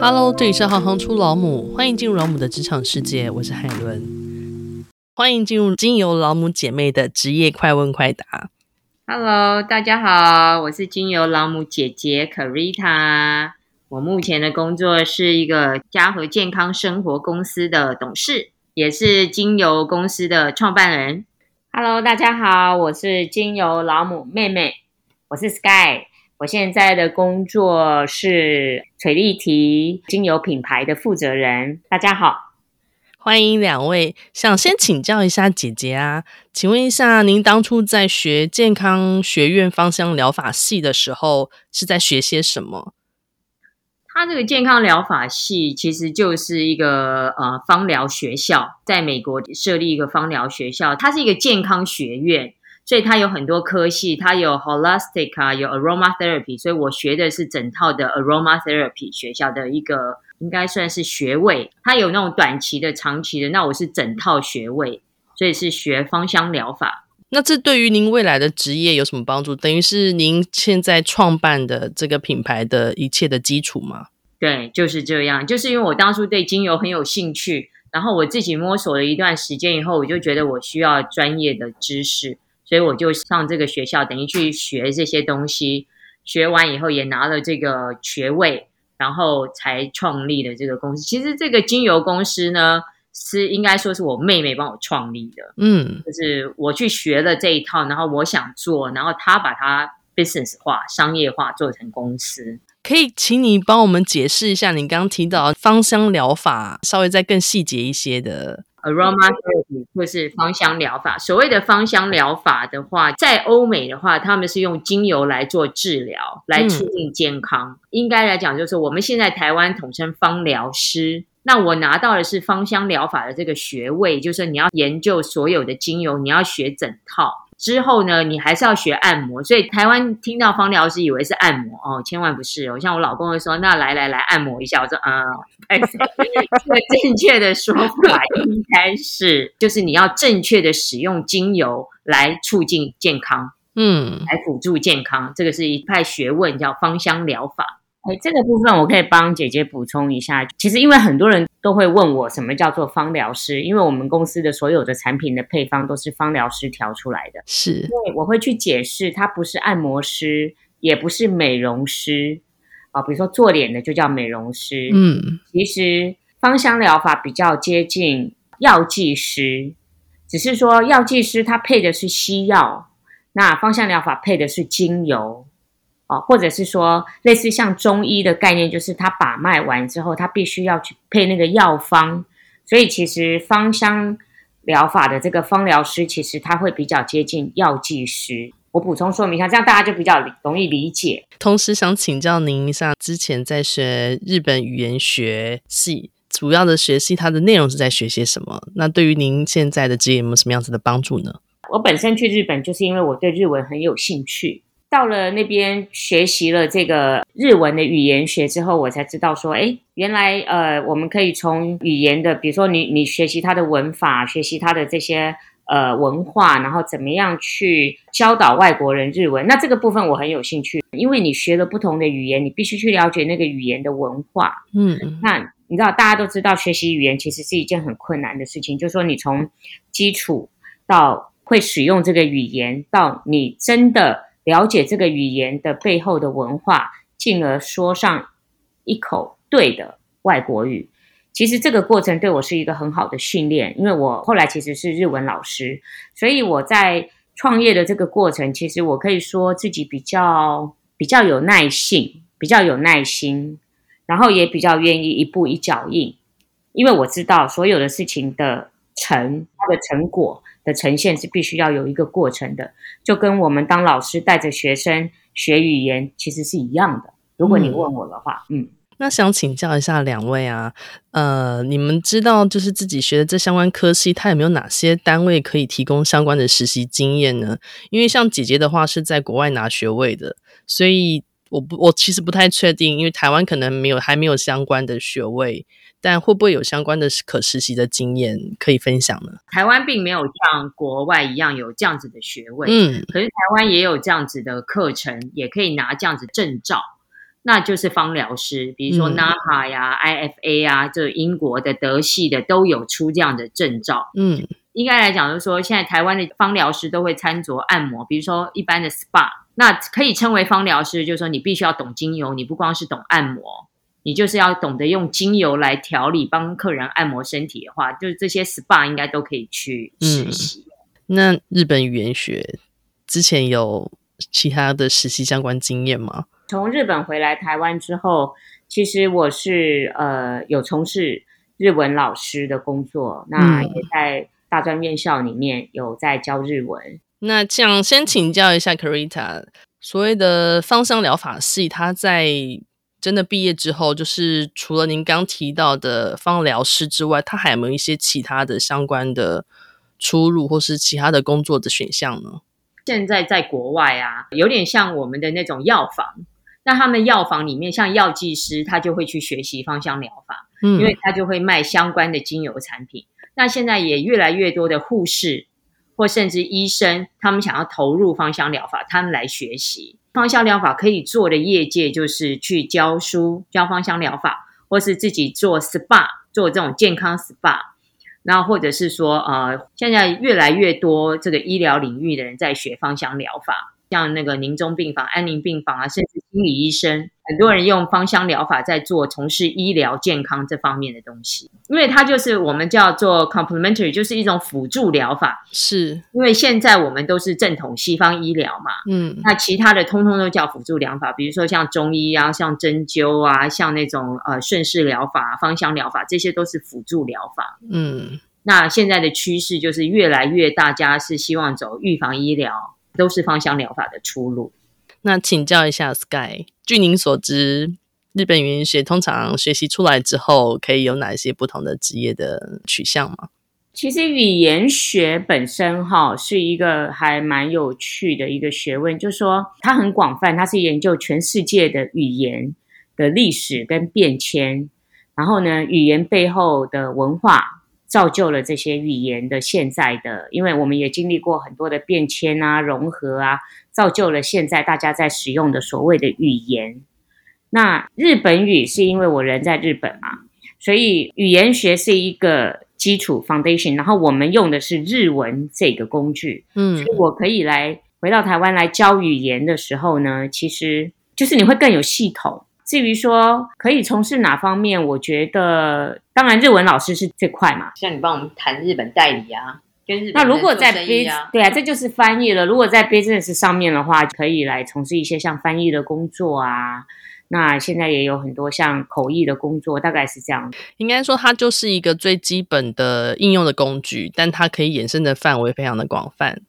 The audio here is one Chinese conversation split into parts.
Hello，这里是行行出老母，欢迎进入老母的职场世界，我是海伦。欢迎进入经由老母姐妹的职业快问快答。Hello，大家好，我是经由老母姐姐 Carita。我目前的工作是一个家和健康生活公司的董事，也是精油公司的创办人。Hello，大家好，我是精油老母妹妹，我是 Sky。我现在的工作是垂立缇精油品牌的负责人。大家好，欢迎两位。想先请教一下姐姐啊，请问一下，您当初在学健康学院芳香疗法系的时候，是在学些什么？它这个健康疗法系其实就是一个呃芳疗学校，在美国设立一个芳疗学校，它是一个健康学院。所以它有很多科系，它有 holistic 啊，有 aromatherapy，所以我学的是整套的 aromatherapy 学校的一个，应该算是学位。它有那种短期的、长期的，那我是整套学位，所以是学芳香疗法。那这对于您未来的职业有什么帮助？等于是您现在创办的这个品牌的一切的基础吗？对，就是这样。就是因为我当初对精油很有兴趣，然后我自己摸索了一段时间以后，我就觉得我需要专业的知识。所以我就上这个学校，等于去学这些东西，学完以后也拿了这个学位，然后才创立的这个公司。其实这个精油公司呢，是应该说是我妹妹帮我创立的。嗯，就是我去学了这一套，然后我想做，然后她把它 business 化、商业化做成公司。可以请你帮我们解释一下，你刚刚提到芳香疗法，稍微再更细节一些的。Aromatherapy 或是芳香疗法。所谓的芳香疗法的话，在欧美的话，他们是用精油来做治疗，来促进健康。嗯、应该来讲，就是我们现在台湾统称芳疗师。那我拿到的是芳香疗法的这个学位，就是你要研究所有的精油，你要学整套。之后呢，你还是要学按摩，所以台湾听到芳疗师以为是按摩哦，千万不是哦。像我老公会说：“那来来来，按摩一下。”我说：“啊、嗯，这个正确的说法应该是，就是你要正确的使用精油来促进健康，嗯，来辅助健康，这个是一派学问，叫芳香疗法。”哎，这个部分我可以帮姐姐补充一下。其实，因为很多人都会问我什么叫做芳疗师，因为我们公司的所有的产品的配方都是芳疗师调出来的。是，所以我会去解释，它不是按摩师，也不是美容师啊。比如说做脸的就叫美容师。嗯，其实芳香疗法比较接近药剂师，只是说药剂师他配的是西药，那芳香疗法配的是精油。哦，或者是说类似像中医的概念，就是他把脉完之后，他必须要去配那个药方。所以其实芳香疗法的这个芳疗师，其实他会比较接近药剂师。我补充说明一下，这样大家就比较容易理解。同时想请教您一下，之前在学日本语言学系，主要的学系它的内容是在学些什么？那对于您现在的职业有没有什么样子的帮助呢？我本身去日本就是因为我对日文很有兴趣。到了那边学习了这个日文的语言学之后，我才知道说，哎，原来呃，我们可以从语言的，比如说你你学习它的文法，学习它的这些呃文化，然后怎么样去教导外国人日文。那这个部分我很有兴趣，因为你学了不同的语言，你必须去了解那个语言的文化。嗯，那你知道大家都知道学习语言其实是一件很困难的事情，就是说你从基础到会使用这个语言，到你真的。了解这个语言的背后的文化，进而说上一口对的外国语。其实这个过程对我是一个很好的训练，因为我后来其实是日文老师，所以我在创业的这个过程，其实我可以说自己比较比较有耐性，比较有耐心，然后也比较愿意一步一脚印，因为我知道所有的事情的成，它的成果。的呈现是必须要有一个过程的，就跟我们当老师带着学生学语言其实是一样的。如果你问我的话，嗯，嗯，那想请教一下两位啊，呃，你们知道就是自己学的这相关科系，它有没有哪些单位可以提供相关的实习经验呢？因为像姐姐的话是在国外拿学位的，所以我不，我其实不太确定，因为台湾可能没有还没有相关的学位。但会不会有相关的可实习的经验可以分享呢？台湾并没有像国外一样有这样子的学位，嗯，可是台湾也有这样子的课程，也可以拿这样子证照。那就是芳疗师，比如说 NAHA 呀、嗯、IFA 啊，这英国的、德系的都有出这样的证照。嗯，应该来讲，就是说现在台湾的芳疗师都会参酌按摩，比如说一般的 SPA，那可以称为芳疗师，就是说你必须要懂精油，你不光是懂按摩，你就是要懂得用精油来调理，帮客人按摩身体的话，就是这些 SPA 应该都可以去实习。嗯那日本语言学之前有其他的实习相关经验吗？从日本回来台湾之后，其实我是呃有从事日文老师的工作，那也在大专院校里面有在教日文。嗯、那这样先请教一下 Carita，所谓的芳香疗法系，他在真的毕业之后，就是除了您刚提到的芳疗师之外，他还有没有一些其他的相关的？出入或是其他的工作的选项呢？现在在国外啊，有点像我们的那种药房。那他们药房里面，像药剂师，他就会去学习芳香疗法，嗯，因为他就会卖相关的精油产品。那现在也越来越多的护士或甚至医生，他们想要投入芳香疗法，他们来学习芳香疗法可以做的业界，就是去教书教芳香疗法，或是自己做 SPA，做这种健康 SPA。那或者是说，呃，现在越来越多这个医疗领域的人在学芳香疗法，像那个宁中病房、安宁病房啊，甚至心理医生，很多人用芳香疗法在做从事医疗健康这方面的东西，因为它就是我们叫做 complementary，就是一种辅助疗法。是因为现在我们都是正统西方医疗嘛，嗯，那其他的通通都叫辅助疗法，比如说像中医啊，像针灸啊，像那种呃顺势疗法、芳香疗法，这些都是辅助疗法。嗯，那现在的趋势就是越来越大家是希望走预防医疗，都是芳香疗法的出路。那请教一下 Sky，据您所知，日本语言学通常学习出来之后，可以有哪一些不同的职业的取向吗？其实语言学本身哈是一个还蛮有趣的一个学问，就是说它很广泛，它是研究全世界的语言的历史跟变迁，然后呢，语言背后的文化造就了这些语言的现在的，因为我们也经历过很多的变迁啊、融合啊。造就了现在大家在使用的所谓的语言。那日本语是因为我人在日本嘛，所以语言学是一个基础 foundation。然后我们用的是日文这个工具，嗯，所以我可以来回到台湾来教语言的时候呢，其实就是你会更有系统。至于说可以从事哪方面，我觉得当然日文老师是最快嘛，像你帮我们谈日本代理啊。那如果在 business 对啊，这就是翻译了。如果在 business 上面的话，可以来从事一些像翻译的工作啊。那现在也有很多像口译的工作，大概是这样。应该说，它就是一个最基本的应用的工具，但它可以衍生的范围非常的广泛，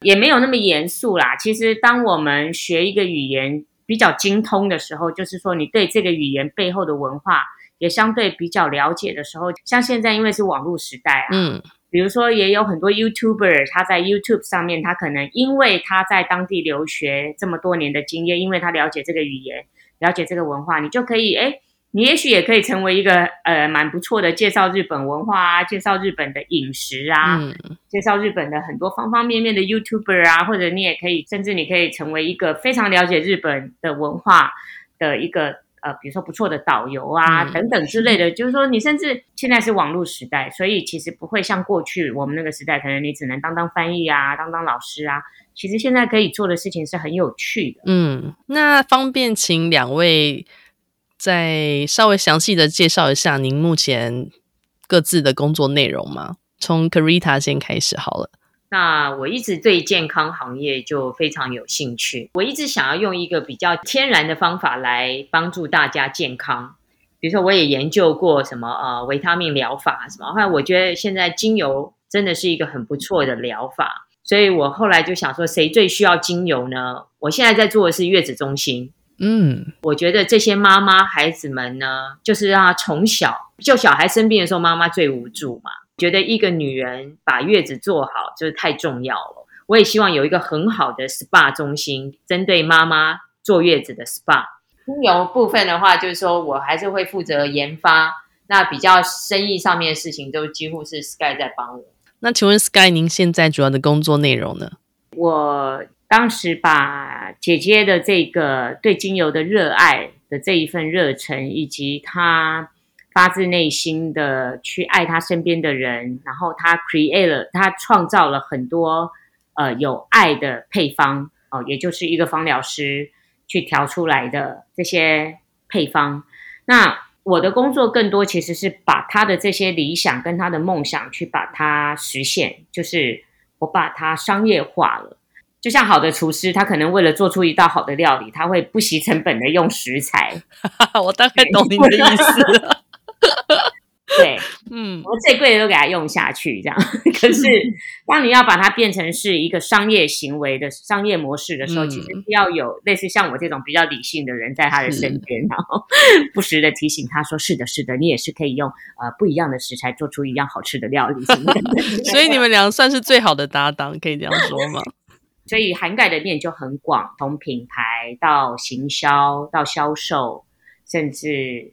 也没有那么严肃啦。其实，当我们学一个语言比较精通的时候，就是说你对这个语言背后的文化也相对比较了解的时候，像现在因为是网络时代啊，嗯。比如说，也有很多 YouTuber，他在 YouTube 上面，他可能因为他在当地留学这么多年的经验，因为他了解这个语言，了解这个文化，你就可以，哎，你也许也可以成为一个呃蛮不错的介绍日本文化啊，介绍日本的饮食啊，嗯、介绍日本的很多方方面面的 YouTuber 啊，或者你也可以，甚至你可以成为一个非常了解日本的文化的一个。呃，比如说不错的导游啊，等等之类的，嗯、就是说你甚至现在是网络时代，所以其实不会像过去我们那个时代，可能你只能当当翻译啊，当当老师啊。其实现在可以做的事情是很有趣的。嗯，那方便请两位再稍微详细的介绍一下您目前各自的工作内容吗？从 Carita 先开始好了。那我一直对健康行业就非常有兴趣，我一直想要用一个比较天然的方法来帮助大家健康。比如说，我也研究过什么呃维他命疗法什么，后来我觉得现在精油真的是一个很不错的疗法，所以我后来就想说，谁最需要精油呢？我现在在做的是月子中心，嗯，我觉得这些妈妈孩子们呢，就是让她从小就小孩生病的时候，妈妈最无助嘛。觉得一个女人把月子做好就是太重要了。我也希望有一个很好的 SPA 中心，针对妈妈坐月子的 SPA。精油部分的话，就是说我还是会负责研发。那比较生意上面的事情，都几乎是 Sky 在帮我。那请问 Sky，您现在主要的工作内容呢？我当时把姐姐的这个对精油的热爱的这一份热忱，以及他发自内心的去爱他身边的人，然后他 create 了，他创造了很多呃有爱的配方哦、也就是一个芳疗师去调出来的这些配方。那我的工作更多其实是把他的这些理想跟他的梦想去把它实现，就是我把它商业化了。就像好的厨师，他可能为了做出一道好的料理，他会不惜成本的用食材。我大概懂你的意思。对，嗯，我最贵的都给他用下去，这样。可是，当你要把它变成是一个商业行为的商业模式的时候，嗯、其实要有类似像我这种比较理性的人在他的身边，然后不时的提醒他说：“是的，是的，你也是可以用呃不一样的食材做出一样好吃的料理。”所以你们俩算是最好的搭档，可以这样说吗？所以涵盖的面就很广，从品牌到行销到销售，甚至